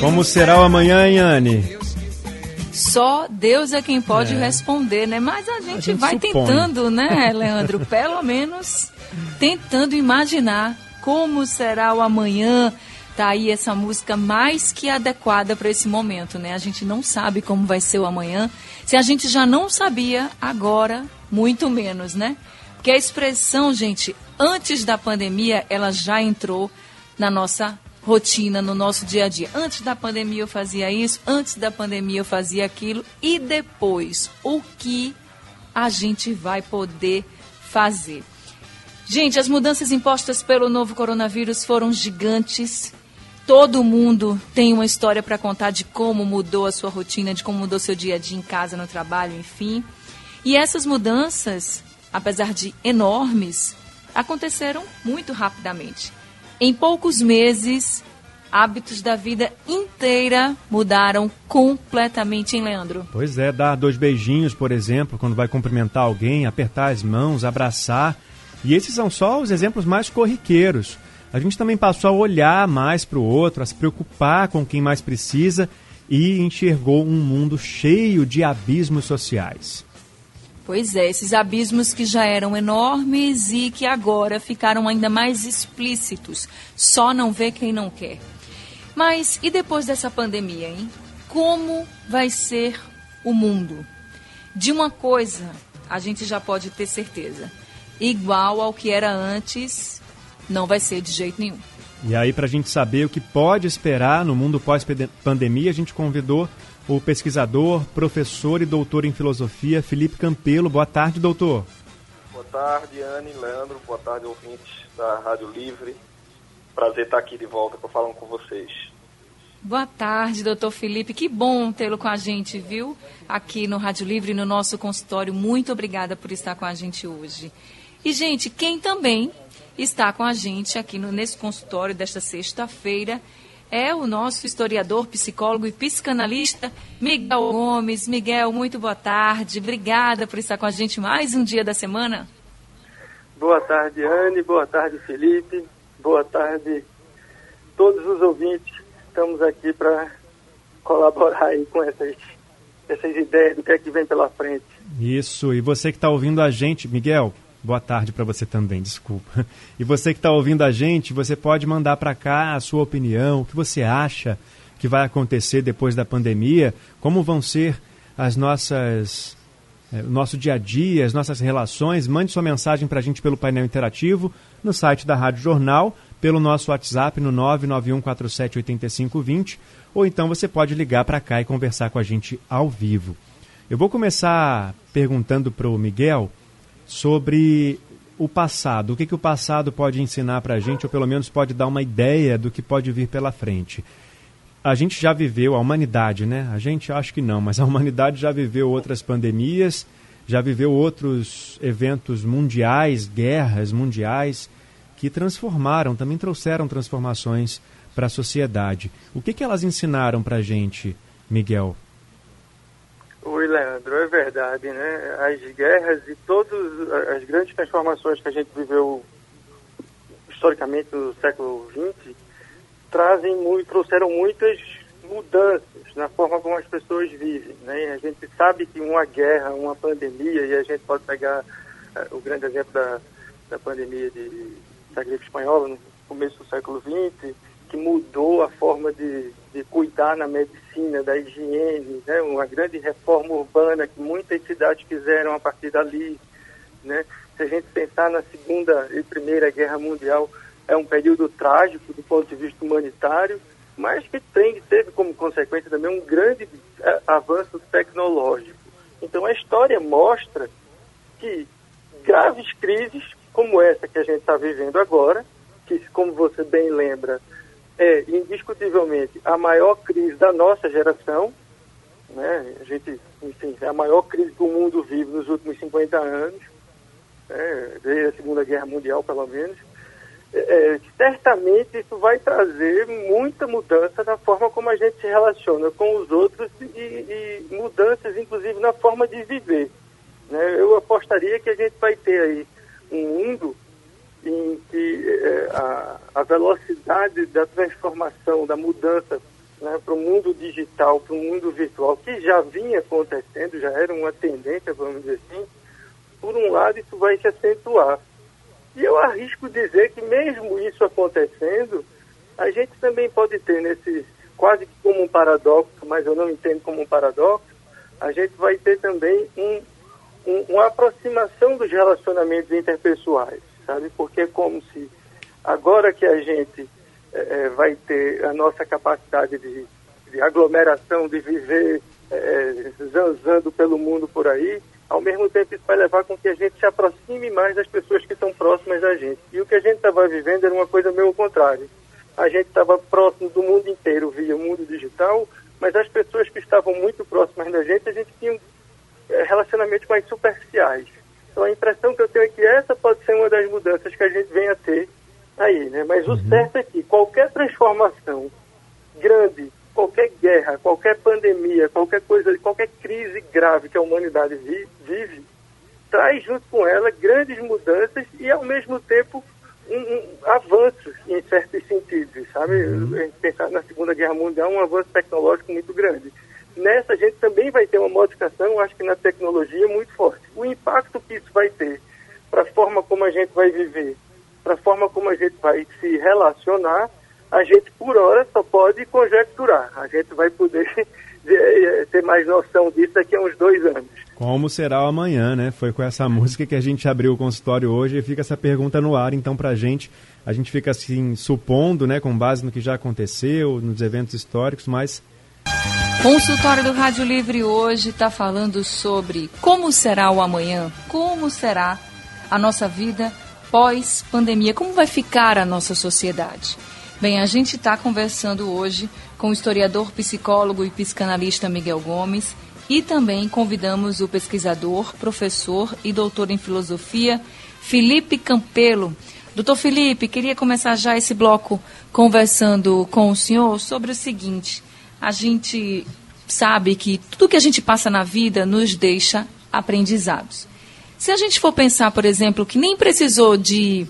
Como será o amanhã, Yane? Só Deus é quem pode é. responder, né? Mas a gente, a gente vai supõe. tentando, né, Leandro? Pelo menos tentando imaginar como será o amanhã. Tá aí essa música mais que adequada para esse momento, né? A gente não sabe como vai ser o amanhã. Se a gente já não sabia, agora muito menos, né? Porque a expressão, gente, antes da pandemia, ela já entrou na nossa rotina no nosso dia a dia. Antes da pandemia eu fazia isso, antes da pandemia eu fazia aquilo e depois o que a gente vai poder fazer. Gente, as mudanças impostas pelo novo coronavírus foram gigantes. Todo mundo tem uma história para contar de como mudou a sua rotina, de como mudou seu dia a dia em casa, no trabalho, enfim. E essas mudanças, apesar de enormes, aconteceram muito rapidamente. Em poucos meses, hábitos da vida inteira mudaram completamente, hein, Leandro? Pois é, dar dois beijinhos, por exemplo, quando vai cumprimentar alguém, apertar as mãos, abraçar. E esses são só os exemplos mais corriqueiros. A gente também passou a olhar mais para o outro, a se preocupar com quem mais precisa e enxergou um mundo cheio de abismos sociais. Pois é, esses abismos que já eram enormes e que agora ficaram ainda mais explícitos. Só não vê quem não quer. Mas e depois dessa pandemia, hein? Como vai ser o mundo? De uma coisa a gente já pode ter certeza: igual ao que era antes, não vai ser de jeito nenhum. E aí, para a gente saber o que pode esperar no mundo pós-pandemia, a gente convidou o pesquisador, professor e doutor em filosofia Felipe Campelo. Boa tarde, doutor. Boa tarde, Anne, Leandro. Boa tarde, ouvintes da Rádio Livre. Prazer estar aqui de volta para falar com vocês. Boa tarde, doutor Felipe. Que bom tê-lo com a gente, viu? Aqui no Rádio Livre, no nosso consultório. Muito obrigada por estar com a gente hoje. E, gente, quem também está com a gente aqui no, nesse consultório desta sexta-feira é o nosso historiador, psicólogo e psicanalista Miguel Gomes. Miguel, muito boa tarde. Obrigada por estar com a gente mais um dia da semana. Boa tarde, Anne. Boa tarde, Felipe. Boa tarde, todos os ouvintes. Estamos aqui para colaborar aí com essas, essas ideias do que é que vem pela frente. Isso. E você que está ouvindo a gente, Miguel, Boa tarde para você também, desculpa. E você que está ouvindo a gente, você pode mandar para cá a sua opinião, o que você acha que vai acontecer depois da pandemia, como vão ser as nossas é, o nosso dia a dia, as nossas relações. Mande sua mensagem para a gente pelo painel interativo no site da Rádio Jornal, pelo nosso WhatsApp no 991478520, ou então você pode ligar para cá e conversar com a gente ao vivo. Eu vou começar perguntando para o Miguel sobre o passado. O que, que o passado pode ensinar para a gente, ou pelo menos pode dar uma ideia do que pode vir pela frente. A gente já viveu, a humanidade, né? A gente acho que não, mas a humanidade já viveu outras pandemias, já viveu outros eventos mundiais, guerras mundiais, que transformaram, também trouxeram transformações para a sociedade. O que, que elas ensinaram para a gente, Miguel? Leandro, é verdade, né? As guerras e todas as grandes transformações que a gente viveu historicamente no século XX trazem muito, trouxeram muitas mudanças na forma como as pessoas vivem, né? A gente sabe que uma guerra, uma pandemia, e a gente pode pegar uh, o grande exemplo da, da pandemia de, da gripe espanhola no começo do século XX, que mudou a forma de, de cuidar na medicina, da higiene, né? uma grande reforma urbana que muitas cidades fizeram a partir dali. Né? Se a gente pensar na Segunda e Primeira Guerra Mundial, é um período trágico do ponto de vista humanitário, mas que tem, teve como consequência também um grande é, avanço tecnológico. Então a história mostra que graves crises como essa que a gente está vivendo agora, que como você bem lembra, é indiscutivelmente a maior crise da nossa geração, né? A gente, enfim, é a maior crise que o mundo vive nos últimos 50 anos, né? desde a Segunda Guerra Mundial, pelo menos. É, é, certamente isso vai trazer muita mudança na forma como a gente se relaciona com os outros e, e mudanças, inclusive, na forma de viver. Né? Eu apostaria que a gente vai ter aí um mundo em que é, a, a, velocidade da transformação, da mudança né, para o mundo digital, para o mundo virtual, que já vinha acontecendo, já era uma tendência, vamos dizer assim, por um lado isso vai se acentuar. E eu arrisco dizer que mesmo isso acontecendo, a gente também pode ter nesse, quase que como um paradoxo, mas eu não entendo como um paradoxo, a gente vai ter também um, um, uma aproximação dos relacionamentos interpessoais sabe? Porque é como se agora que a gente é, vai ter a nossa capacidade de, de aglomeração, de viver é, zanzando pelo mundo por aí, ao mesmo tempo isso vai levar com que a gente se aproxime mais das pessoas que estão próximas da gente. E o que a gente estava vivendo era uma coisa meio ao contrário. A gente estava próximo do mundo inteiro via mundo digital, mas as pessoas que estavam muito próximas da gente, a gente tinha é, relacionamentos mais superficiais. Então a impressão que eu tenho é que essa pode ser uma das mudanças que a gente vem a ter aí, né? Mas uhum. o certo é que qualquer transformação grande, qualquer guerra, qualquer pandemia, qualquer coisa, qualquer crise grave que a humanidade vive, traz junto com ela grandes mudanças e ao mesmo tempo um, um, avanços em certos sentidos, sabe? Uhum. Pensar na Segunda Guerra Mundial, um avanço tecnológico muito grande. Nessa, a gente também vai ter uma modificação, acho que na tecnologia, muito forte. O impacto que isso vai ter para a forma como a gente vai viver, para a forma como a gente vai se relacionar, a gente, por hora, só pode conjecturar. A gente vai poder eh, ter mais noção disso daqui a uns dois anos. Como será o amanhã, né? Foi com essa música que a gente abriu o consultório hoje e fica essa pergunta no ar, então, para a gente. A gente fica assim, supondo, né, com base no que já aconteceu, nos eventos históricos, mas Consultório do Rádio Livre hoje está falando sobre como será o amanhã, como será a nossa vida pós-pandemia, como vai ficar a nossa sociedade. Bem, a gente está conversando hoje com o historiador, psicólogo e psicanalista Miguel Gomes e também convidamos o pesquisador, professor e doutor em filosofia Felipe Campelo. Doutor Felipe, queria começar já esse bloco conversando com o senhor sobre o seguinte a gente sabe que tudo que a gente passa na vida nos deixa aprendizados. Se a gente for pensar, por exemplo, que nem precisou de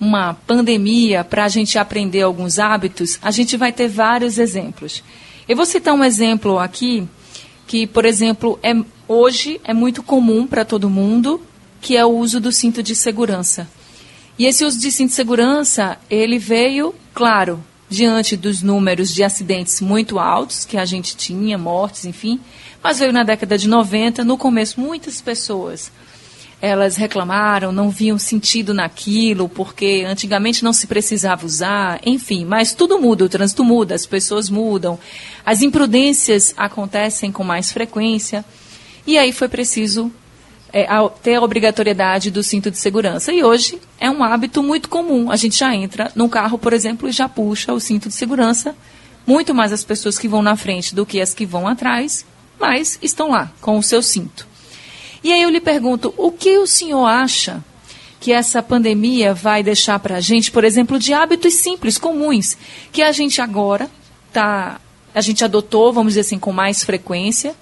uma pandemia para a gente aprender alguns hábitos, a gente vai ter vários exemplos. Eu vou citar um exemplo aqui que, por exemplo, é, hoje é muito comum para todo mundo, que é o uso do cinto de segurança. E esse uso de cinto de segurança, ele veio, claro, diante dos números de acidentes muito altos que a gente tinha, mortes, enfim. Mas veio na década de 90, no começo, muitas pessoas elas reclamaram, não viam sentido naquilo, porque antigamente não se precisava usar, enfim, mas tudo muda, o trânsito muda, as pessoas mudam, as imprudências acontecem com mais frequência, e aí foi preciso é, ter a obrigatoriedade do cinto de segurança. E hoje é um hábito muito comum. A gente já entra num carro, por exemplo, e já puxa o cinto de segurança. Muito mais as pessoas que vão na frente do que as que vão atrás, mas estão lá com o seu cinto. E aí eu lhe pergunto, o que o senhor acha que essa pandemia vai deixar para a gente, por exemplo, de hábitos simples, comuns, que a gente agora tá, a gente adotou, vamos dizer assim, com mais frequência,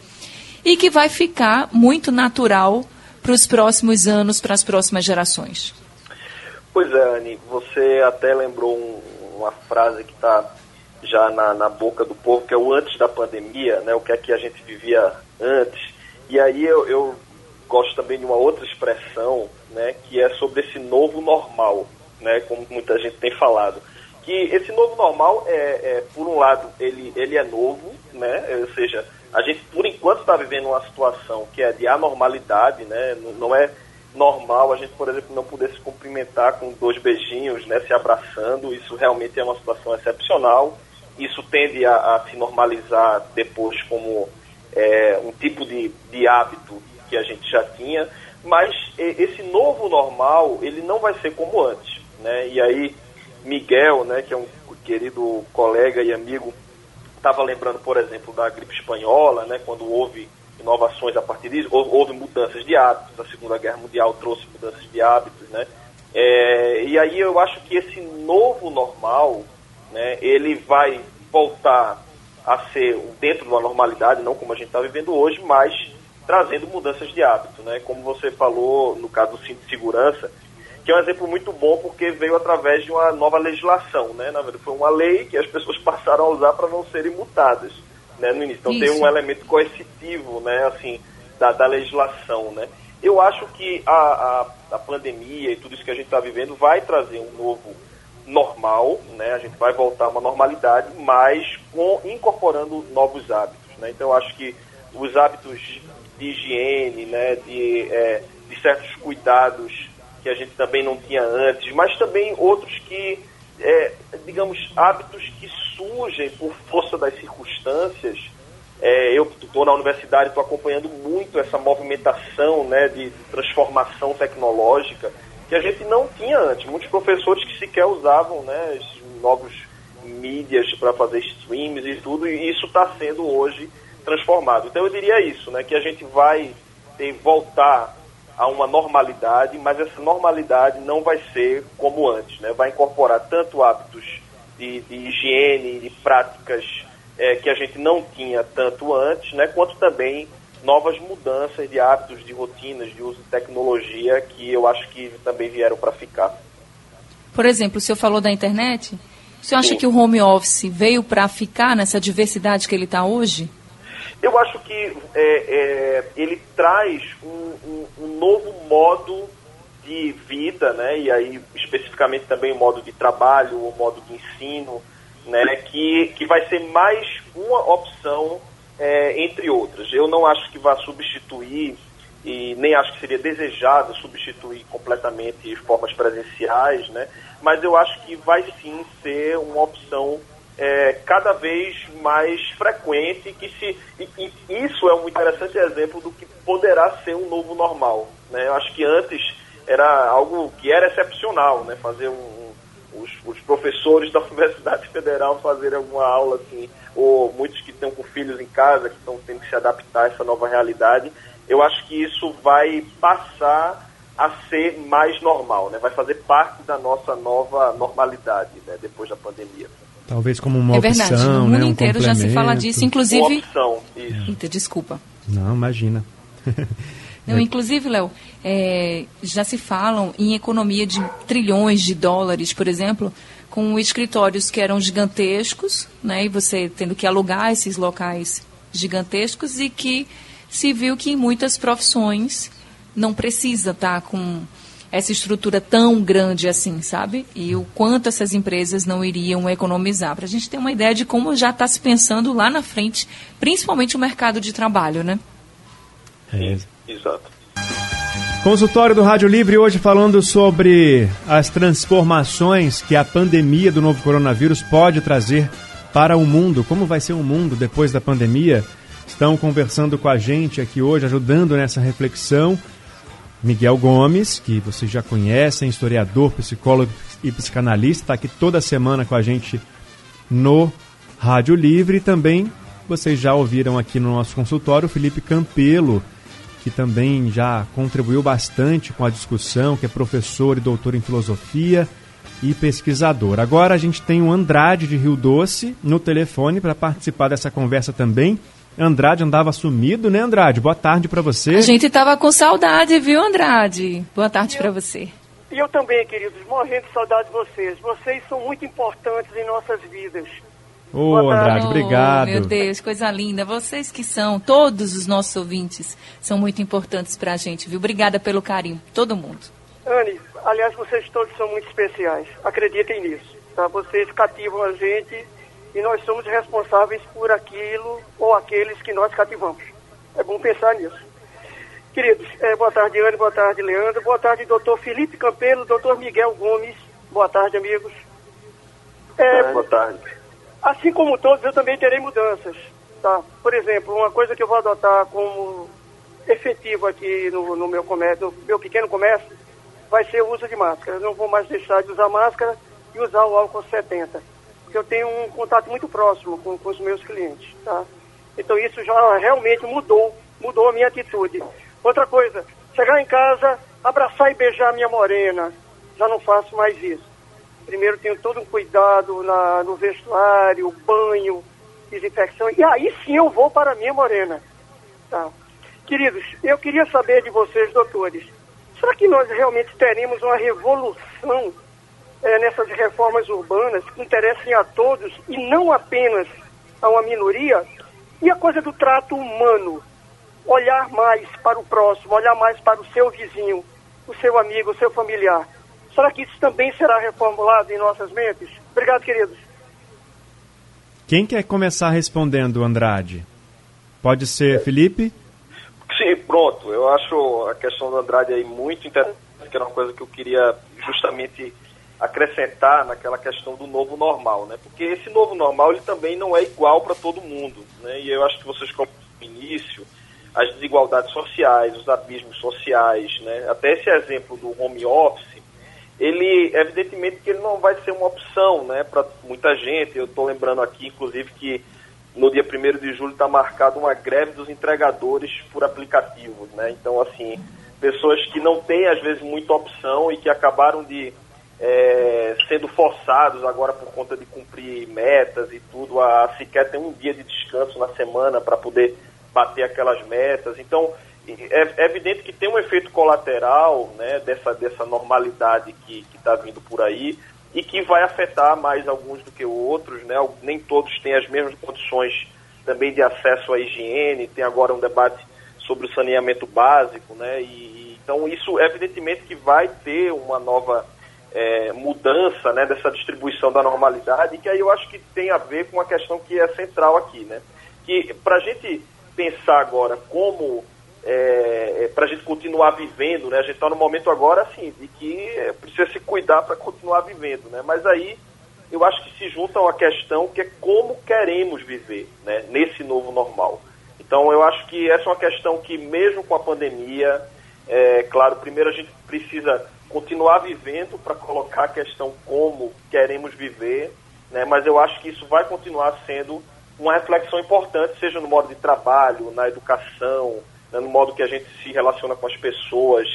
e que vai ficar muito natural para os próximos anos, para as próximas gerações? Pois é, Anne, você até lembrou um, uma frase que está já na, na, boca do povo, que é o antes da pandemia, né, o que é que a gente vivia antes. E aí eu, eu gosto também de uma outra expressão, né, que é sobre esse novo normal. né, como muita gente tem falado. Que esse novo normal, é, é por um lado, ele, ele é novo, né, ou seja, a gente, por enquanto, está vivendo uma situação que é de anormalidade, né, não, não é normal a gente, por exemplo, não poder se cumprimentar com dois beijinhos, né, se abraçando. Isso realmente é uma situação excepcional. Isso tende a, a se normalizar depois como é, um tipo de, de hábito que a gente já tinha. Mas esse novo normal, ele não vai ser como antes. Né? E aí, Miguel, né, que é um querido colega e amigo, estava lembrando, por exemplo, da gripe espanhola, né, quando houve inovações a partir disso, houve mudanças de hábitos, a Segunda Guerra Mundial trouxe mudanças de hábitos, né? É, e aí eu acho que esse novo normal, né, ele vai voltar a ser dentro de uma normalidade, não como a gente está vivendo hoje, mas trazendo mudanças de hábito, né? Como você falou no caso do cinto de segurança, que é um exemplo muito bom porque veio através de uma nova legislação, né? Na verdade, foi uma lei que as pessoas passaram a usar para não serem multadas né, no início. Então Isso. tem um elemento coercitivo, né, assim, da, da legislação, né. Eu acho que a, a, a pandemia e tudo isso que a gente está vivendo vai trazer um novo normal, né, a gente vai voltar a uma normalidade, mas com, incorporando novos hábitos, né. Então eu acho que os hábitos de higiene, né, de, é, de certos cuidados que a gente também não tinha antes, mas também outros que, é, digamos, hábitos que surgem por força das circunstâncias. É, eu estou na universidade, estou acompanhando muito essa movimentação né, de transformação tecnológica que a gente não tinha antes. Muitos professores que sequer usavam né, novos mídias para fazer streams e tudo, e isso está sendo hoje transformado. Então eu diria isso, né, que a gente vai ter, voltar a uma normalidade, mas essa normalidade não vai ser como antes, né? vai incorporar tanto hábitos de, de higiene, de práticas é, que a gente não tinha tanto antes, né, quanto também novas mudanças de hábitos, de rotinas, de uso de tecnologia que eu acho que também vieram para ficar. Por exemplo, o senhor falou da internet. O senhor acha Sim. que o home office veio para ficar nessa diversidade que ele está hoje? Eu acho que é, é, ele traz um, um, um novo modo de vida, né, e aí especificamente também o modo de trabalho, o modo de ensino, né, que, que vai ser mais uma opção é, entre outras. Eu não acho que vai substituir e nem acho que seria desejado substituir completamente formas presenciais, né, mas eu acho que vai sim ser uma opção é, cada vez mais frequente que se e, e isso é um interessante exemplo do que poderá ser um novo normal. Né? Eu acho que antes era algo que era excepcional, né? Fazer um, os, os, professores da Universidade Federal fazerem alguma aula assim, ou muitos que estão com filhos em casa, que estão tendo que se adaptar a essa nova realidade. Eu acho que isso vai passar a ser mais normal, né? Vai fazer parte da nossa nova normalidade, né? Depois da pandemia. Talvez como uma é opção, verdade. No mundo né? inteiro um já se fala disso, inclusive. Uma opção, isso. Eita, desculpa. Não, imagina. Não, inclusive, Léo, é, já se falam em economia de trilhões de dólares, por exemplo, com escritórios que eram gigantescos, né, e você tendo que alugar esses locais gigantescos e que se viu que em muitas profissões não precisa estar tá, com essa estrutura tão grande assim, sabe? E o quanto essas empresas não iriam economizar. Para a gente ter uma ideia de como já está se pensando lá na frente, principalmente o mercado de trabalho, né? É. Exato. Consultório do Rádio Livre hoje falando sobre as transformações que a pandemia do novo coronavírus pode trazer para o mundo. Como vai ser o mundo depois da pandemia? Estão conversando com a gente aqui hoje, ajudando nessa reflexão. Miguel Gomes, que vocês já conhecem, historiador, psicólogo e psicanalista, está aqui toda semana com a gente no Rádio Livre. E também vocês já ouviram aqui no nosso consultório o Felipe Campelo, que também já contribuiu bastante com a discussão, que é professor e doutor em filosofia e pesquisador. Agora a gente tem o Andrade de Rio Doce no telefone para participar dessa conversa também. Andrade andava sumido, né, Andrade? Boa tarde para você. A gente estava com saudade, viu, Andrade? Boa tarde para você. E eu também, queridos, morrendo de saudade de vocês. Vocês são muito importantes em nossas vidas. Ô, oh, Andrade, obrigado. Oh, meu Deus, coisa linda. Vocês que são, todos os nossos ouvintes, são muito importantes para a gente, viu? Obrigada pelo carinho, todo mundo. Anne, aliás, vocês todos são muito especiais. Acreditem nisso. Tá? Vocês cativam a gente e nós somos responsáveis por aquilo ou aqueles que nós cativamos. É bom pensar nisso. Queridos, é, boa tarde, Anne, boa tarde, Leandro, boa tarde, doutor Felipe Campelo, doutor Miguel Gomes, boa tarde, amigos. É, boa tarde. Assim como todos, eu também terei mudanças. Tá? Por exemplo, uma coisa que eu vou adotar como efetivo aqui no, no meu comércio, no meu pequeno comércio, vai ser o uso de máscara. Eu não vou mais deixar de usar máscara e usar o álcool 70, porque eu tenho um contato muito próximo com, com os meus clientes, tá? Então isso já realmente mudou, mudou a minha atitude. Outra coisa, chegar em casa, abraçar e beijar a minha morena, já não faço mais isso. Primeiro tenho todo um cuidado na, no vestuário, banho, desinfecção, e aí sim eu vou para a minha morena. Tá? Queridos, eu queria saber de vocês, doutores, será que nós realmente teremos uma revolução é, nessas reformas urbanas que interessem a todos e não apenas a uma minoria? E a coisa do trato humano, olhar mais para o próximo, olhar mais para o seu vizinho, o seu amigo, o seu familiar. Será que isso também será reformulado em nossas mentes? Obrigado, queridos. Quem quer começar respondendo, Andrade? Pode ser Felipe? Sim, pronto. Eu acho a questão do Andrade aí muito interessante, que era uma coisa que eu queria justamente acrescentar naquela questão do novo normal, né? Porque esse novo normal ele também não é igual para todo mundo, né? E eu acho que vocês como início as desigualdades sociais, os abismos sociais, né? Até esse exemplo do home office, ele evidentemente que ele não vai ser uma opção, né, para muita gente. Eu estou lembrando aqui, inclusive, que no dia 1 de julho está marcada uma greve dos entregadores por aplicativos, né? Então, assim, pessoas que não têm às vezes muita opção e que acabaram de é, sendo forçados agora por conta de cumprir metas e tudo, a, a sequer ter um dia de descanso na semana para poder bater aquelas metas. Então, é, é, evidente que tem um efeito colateral né, dessa, dessa normalidade que está vindo por aí e que vai afetar mais alguns do que outros. Né? Nem todos têm as mesmas condições também de acesso à higiene. Tem agora um debate sobre o saneamento básico. Né? E, então, isso evidentemente que vai ter uma nova é, mudança né, dessa distribuição da normalidade, que aí eu acho que tem a ver com a questão que é central aqui. Né? Que para a gente pensar agora como é, é para a gente continuar vivendo, né? A gente está no momento agora, assim, de que precisa se cuidar para continuar vivendo, né? Mas aí eu acho que se junta uma questão que é como queremos viver, né? Nesse novo normal. Então eu acho que essa é uma questão que mesmo com a pandemia, é, claro, primeiro a gente precisa continuar vivendo para colocar a questão como queremos viver, né? Mas eu acho que isso vai continuar sendo uma reflexão importante, seja no modo de trabalho, na educação, né, no modo que a gente se relaciona com as pessoas,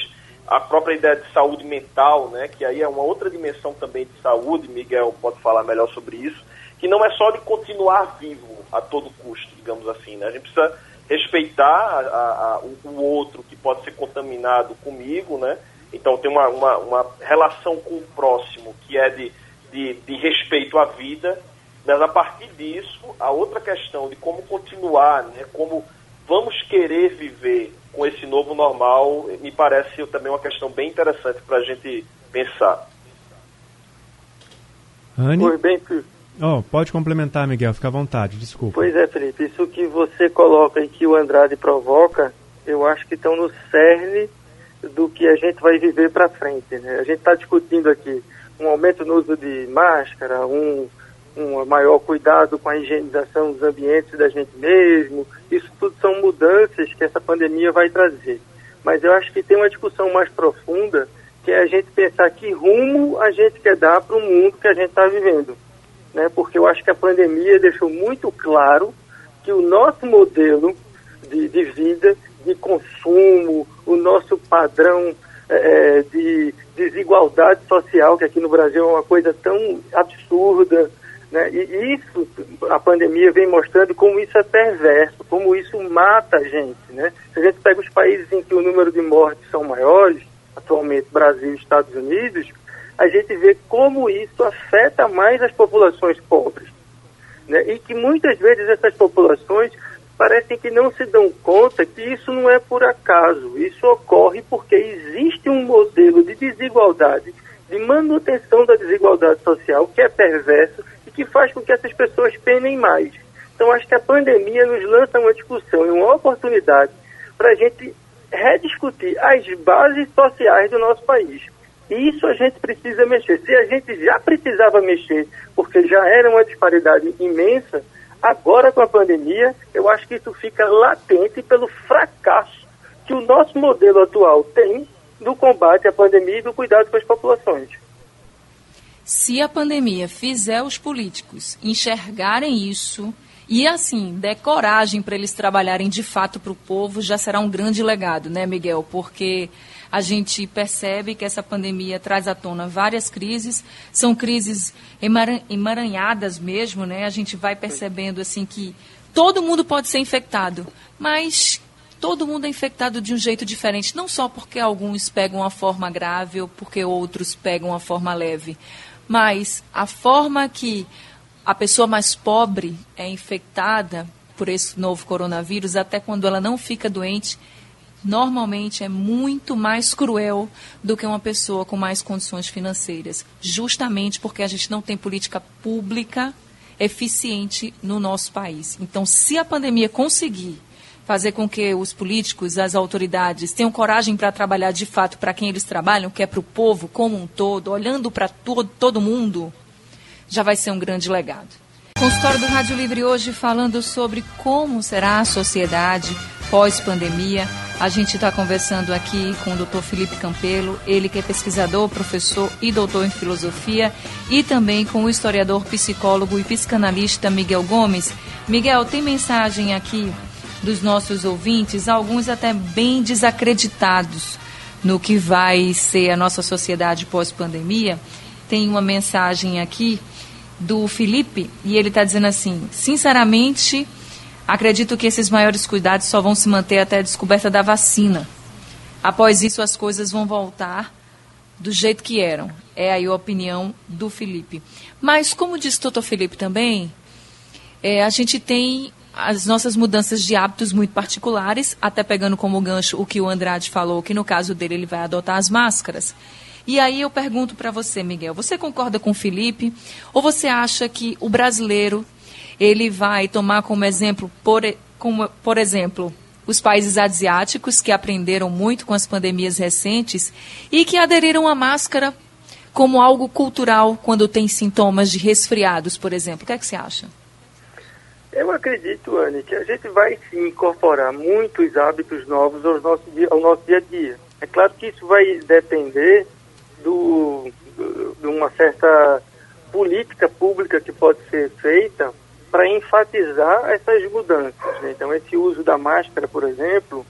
a própria ideia de saúde mental, né, que aí é uma outra dimensão também de saúde, Miguel pode falar melhor sobre isso, que não é só de continuar vivo a todo custo, digamos assim, né, a gente precisa respeitar a, a, a, o outro que pode ser contaminado comigo, né, então tem uma, uma, uma relação com o próximo que é de, de, de respeito à vida, mas a partir disso, a outra questão de como continuar, né, como vamos querer viver com esse novo normal, me parece também uma questão bem interessante para a gente pensar. Anne? Pois bem, oh, pode complementar, Miguel, fica à vontade, desculpa. Pois é, Felipe, isso que você coloca e que o Andrade provoca, eu acho que estão no cerne do que a gente vai viver para frente. Né? A gente está discutindo aqui um aumento no uso de máscara, um um maior cuidado com a higienização dos ambientes da gente mesmo. Isso tudo são mudanças que essa pandemia vai trazer. Mas eu acho que tem uma discussão mais profunda, que é a gente pensar que rumo a gente quer dar para o mundo que a gente está vivendo. Né? Porque eu acho que a pandemia deixou muito claro que o nosso modelo de, de vida, de consumo, o nosso padrão é, de desigualdade social, que aqui no Brasil é uma coisa tão absurda, né? E isso, a pandemia vem mostrando como isso é perverso, como isso mata a gente. Né? Se a gente pega os países em que o número de mortes são maiores, atualmente Brasil e Estados Unidos, a gente vê como isso afeta mais as populações pobres. Né? E que muitas vezes essas populações parecem que não se dão conta que isso não é por acaso. Isso ocorre porque existe um modelo de desigualdade, de manutenção da desigualdade social que é perverso e que faz com que essas pessoas penem mais. Então, acho que a pandemia nos lança uma discussão e uma oportunidade para a gente rediscutir as bases sociais do nosso país. E isso a gente precisa mexer. Se a gente já precisava mexer, porque já era uma disparidade imensa, agora com a pandemia, eu acho que isso fica latente pelo fracasso que o nosso modelo atual tem no combate à pandemia e do cuidado com as populações. Se a pandemia fizer os políticos enxergarem isso e, assim, der coragem para eles trabalharem de fato para o povo, já será um grande legado, né, Miguel? Porque a gente percebe que essa pandemia traz à tona várias crises, são crises emaranhadas mesmo, né? A gente vai percebendo, assim, que todo mundo pode ser infectado, mas todo mundo é infectado de um jeito diferente, não só porque alguns pegam a forma grave ou porque outros pegam a forma leve, mas a forma que a pessoa mais pobre é infectada por esse novo coronavírus, até quando ela não fica doente, normalmente é muito mais cruel do que uma pessoa com mais condições financeiras, justamente porque a gente não tem política pública eficiente no nosso país. Então, se a pandemia conseguir fazer com que os políticos, as autoridades tenham coragem para trabalhar de fato para quem eles trabalham, que é para o povo como um todo, olhando para todo, todo mundo, já vai ser um grande legado. Consultório do Rádio Livre hoje falando sobre como será a sociedade pós-pandemia. A gente está conversando aqui com o Dr. Felipe Campelo, ele que é pesquisador, professor e doutor em filosofia, e também com o historiador, psicólogo e psicanalista Miguel Gomes. Miguel, tem mensagem aqui dos nossos ouvintes, alguns até bem desacreditados no que vai ser a nossa sociedade pós-pandemia. Tem uma mensagem aqui do Felipe e ele está dizendo assim: sinceramente, acredito que esses maiores cuidados só vão se manter até a descoberta da vacina. Após isso, as coisas vão voltar do jeito que eram. É aí a opinião do Felipe. Mas, como disse o doutor Felipe também, é, a gente tem as nossas mudanças de hábitos muito particulares, até pegando como gancho o que o Andrade falou, que no caso dele ele vai adotar as máscaras. E aí eu pergunto para você, Miguel, você concorda com o Felipe ou você acha que o brasileiro ele vai tomar como exemplo, por, como, por exemplo, os países asiáticos que aprenderam muito com as pandemias recentes e que aderiram à máscara como algo cultural quando tem sintomas de resfriados, por exemplo. O que é que você acha? Eu acredito, Anne, que a gente vai sim incorporar muitos hábitos novos ao nosso dia, ao nosso dia a dia. É claro que isso vai depender do, do, de uma certa política pública que pode ser feita enfatizar essas mudanças. Né? Então, esse uso da máscara, por exemplo,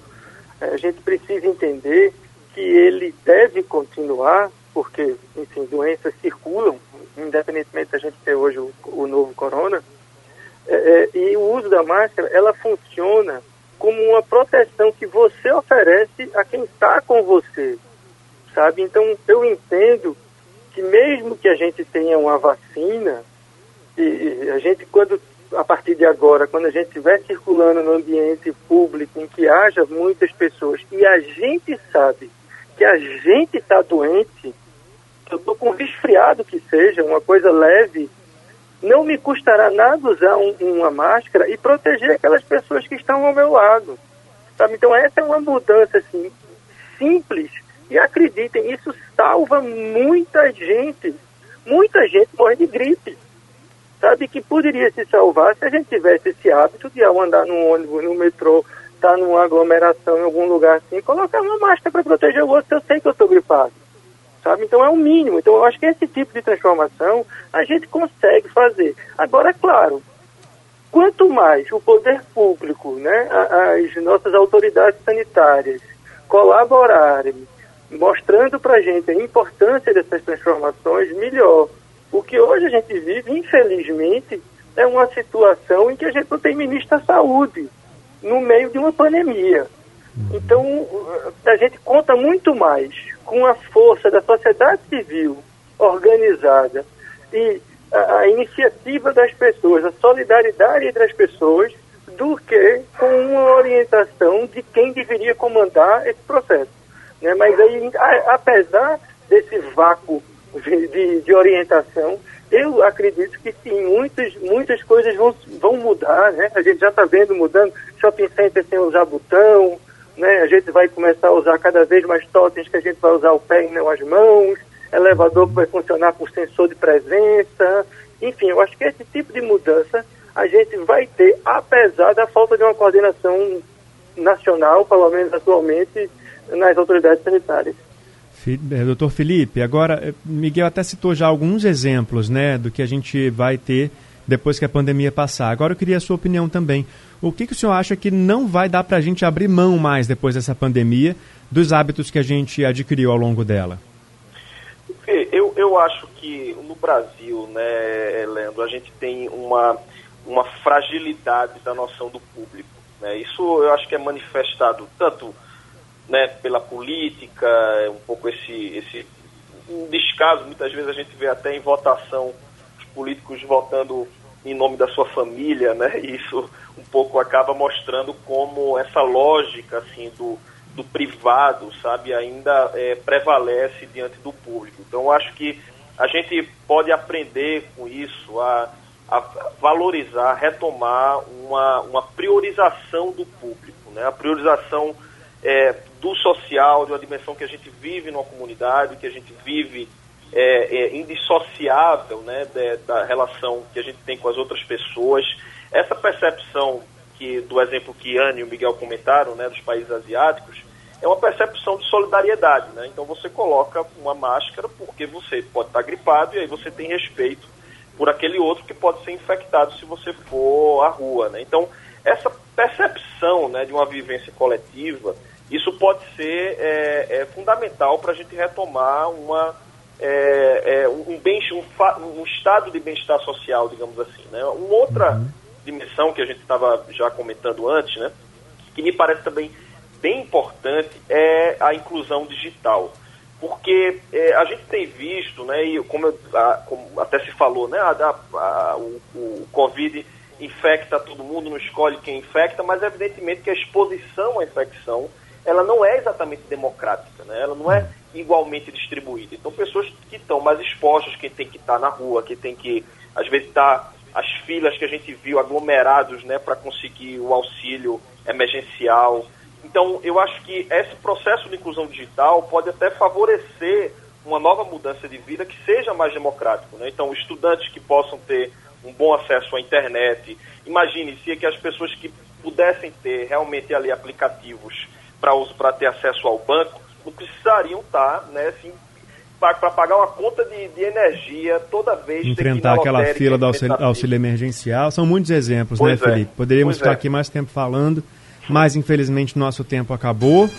eh, a gente precisa entender que ele deve continuar, porque, enfim, doenças circulam, independentemente da gente ter hoje o, o novo corona, é, é, e o uso da máscara, ela funciona como uma proteção que você oferece a quem está com você sabe? Então, eu entendo que mesmo que a gente tenha uma vacina, e a gente, quando, a partir de agora, quando a gente estiver circulando no ambiente público em que haja muitas pessoas e a gente sabe que a gente está doente, eu estou com resfriado que seja, uma coisa leve, não me custará nada usar um, uma máscara e proteger aquelas pessoas que estão ao meu lado. Sabe? Então essa é uma mudança assim, simples e acreditem, isso salva muita gente. Muita gente morre de gripe. Sabe que poderia se salvar se a gente tivesse esse hábito de ao andar no ônibus, no metrô, estar tá numa aglomeração em algum lugar assim, colocar uma máscara para proteger o outro, eu sei que eu estou gripado. Sabe? Então é o mínimo. Então eu acho que esse tipo de transformação a gente consegue fazer. Agora, é claro, quanto mais o poder público, né, as nossas autoridades sanitárias colaborarem mostrando para a gente a importância dessas transformações, melhor. O que hoje a gente vive, infelizmente, é uma situação em que a gente não tem ministro da saúde no meio de uma pandemia. Então, a gente conta muito mais com a força da sociedade civil organizada e a, a iniciativa das pessoas, a solidariedade entre as pessoas, do que com uma orientação de quem deveria comandar esse processo. Né? Mas aí, a, apesar desse vácuo de, de, orientação, eu acredito que sim, muitas, muitas coisas vão, vão mudar, né? A gente já está vendo mudando, shopping center sem usar botão, né? A gente vai começar a usar cada vez mais totens que a gente vai usar o pé e não as mãos, elevador que vai funcionar por sensor de presença, enfim, eu acho que esse tipo de mudança a gente vai ter, apesar da falta de uma coordenação nacional, pelo menos atualmente, nas autoridades sanitárias. Eh, doutor Felipe, agora, eh, Miguel até citou já alguns exemplos né, do que a gente vai ter depois que a pandemia passar. Agora eu queria a sua opinião também. O que, que o senhor acha que não vai dar para a gente abrir mão mais depois dessa pandemia dos hábitos que a gente adquiriu ao longo dela? Eu, eu acho que no Brasil, né, Leandro, a gente tem uma, uma fragilidade da noção do público. Né? Isso eu acho que é manifestado tanto né, pela política, um pouco esse, esse um descaso, muitas vezes a gente vê até em votação os políticos votando em nome da sua família, né? E isso um pouco acaba mostrando como essa lógica assim do, do privado, sabe, ainda é, prevalece diante do público. Então, acho que a gente pode aprender com isso a, a valorizar, retomar uma, uma priorização do público, né? A priorização é, do social, de uma dimensão que a gente vive numa comunidade, que a gente vive é, é, indissociável né, de, da relação que a gente tem com as outras pessoas. Essa percepção que do exemplo que Anne e o Miguel comentaram, né, dos países asiáticos, é uma percepção de solidariedade, né? Então você coloca uma máscara porque você pode estar gripado e aí você tem respeito por aquele outro que pode ser infectado se você for à rua, né? Então essa percepção, né, de uma vivência coletiva, isso pode ser é, é fundamental para a gente retomar uma é, é, um, bem, um, um, estado de bem-estar social, digamos assim, né? Uma outra uhum. dimensão que a gente estava já comentando antes, né, que me parece também bem importante é a inclusão digital. Porque é, a gente tem visto, né, e como, eu, a, como até se falou, né, a, a, o, o Covid infecta todo mundo, não escolhe quem infecta, mas evidentemente que a exposição à infecção ela não é exatamente democrática, né? ela não é igualmente distribuída. Então, pessoas que estão mais expostas, que tem que estar na rua, que tem que, às vezes, estar as filas que a gente viu aglomerados né, para conseguir o auxílio emergencial, então, eu acho que esse processo de inclusão digital pode até favorecer uma nova mudança de vida que seja mais democrático. Né? Então, estudantes que possam ter um bom acesso à internet. Imagine se é que as pessoas que pudessem ter realmente ali aplicativos para ter acesso ao banco não precisariam estar, tá, né, assim, para pagar uma conta de, de, energia toda vez enfrentar aquela fila do auxílio, auxílio, emergencial. São muitos exemplos, né, pois né, é. Felipe? Poderíamos pois ficar é. aqui mais tempo falando mas infelizmente nosso tempo acabou.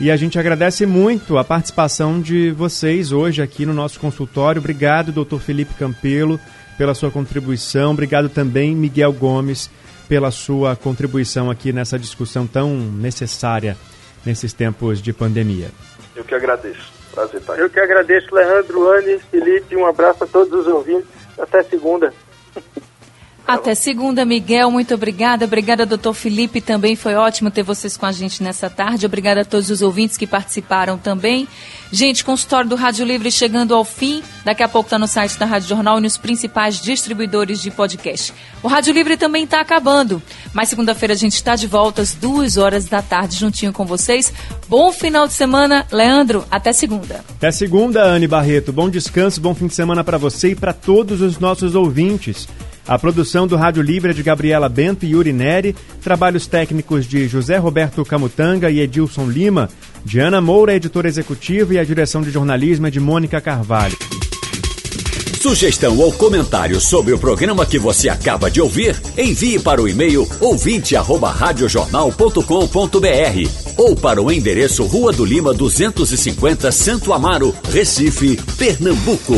E a gente agradece muito a participação de vocês hoje aqui no nosso consultório. Obrigado, doutor Felipe Campelo, pela sua contribuição. Obrigado também, Miguel Gomes, pela sua contribuição aqui nessa discussão tão necessária nesses tempos de pandemia. Eu que agradeço. Prazer estar aqui. Eu que agradeço, Leandro, Anne, Felipe. Um abraço a todos os ouvintes. Até segunda. Até segunda, Miguel. Muito obrigada. Obrigada, doutor Felipe. Também foi ótimo ter vocês com a gente nessa tarde. Obrigada a todos os ouvintes que participaram também. Gente, consultório do Rádio Livre chegando ao fim. Daqui a pouco está no site da Rádio Jornal e nos principais distribuidores de podcast. O Rádio Livre também está acabando. Mas segunda-feira a gente está de volta às duas horas da tarde juntinho com vocês. Bom final de semana, Leandro. Até segunda. Até segunda, Anne Barreto. Bom descanso, bom fim de semana para você e para todos os nossos ouvintes. A produção do Rádio Livre é de Gabriela Bento e Yuri Neri, trabalhos técnicos de José Roberto Camutanga e Edilson Lima, Diana Moura, editora executiva, e a direção de jornalismo é de Mônica Carvalho. Sugestão ou comentário sobre o programa que você acaba de ouvir, envie para o e-mail ouvinte@radiojornal.com.br ou para o endereço Rua do Lima 250, Santo Amaro, Recife, Pernambuco.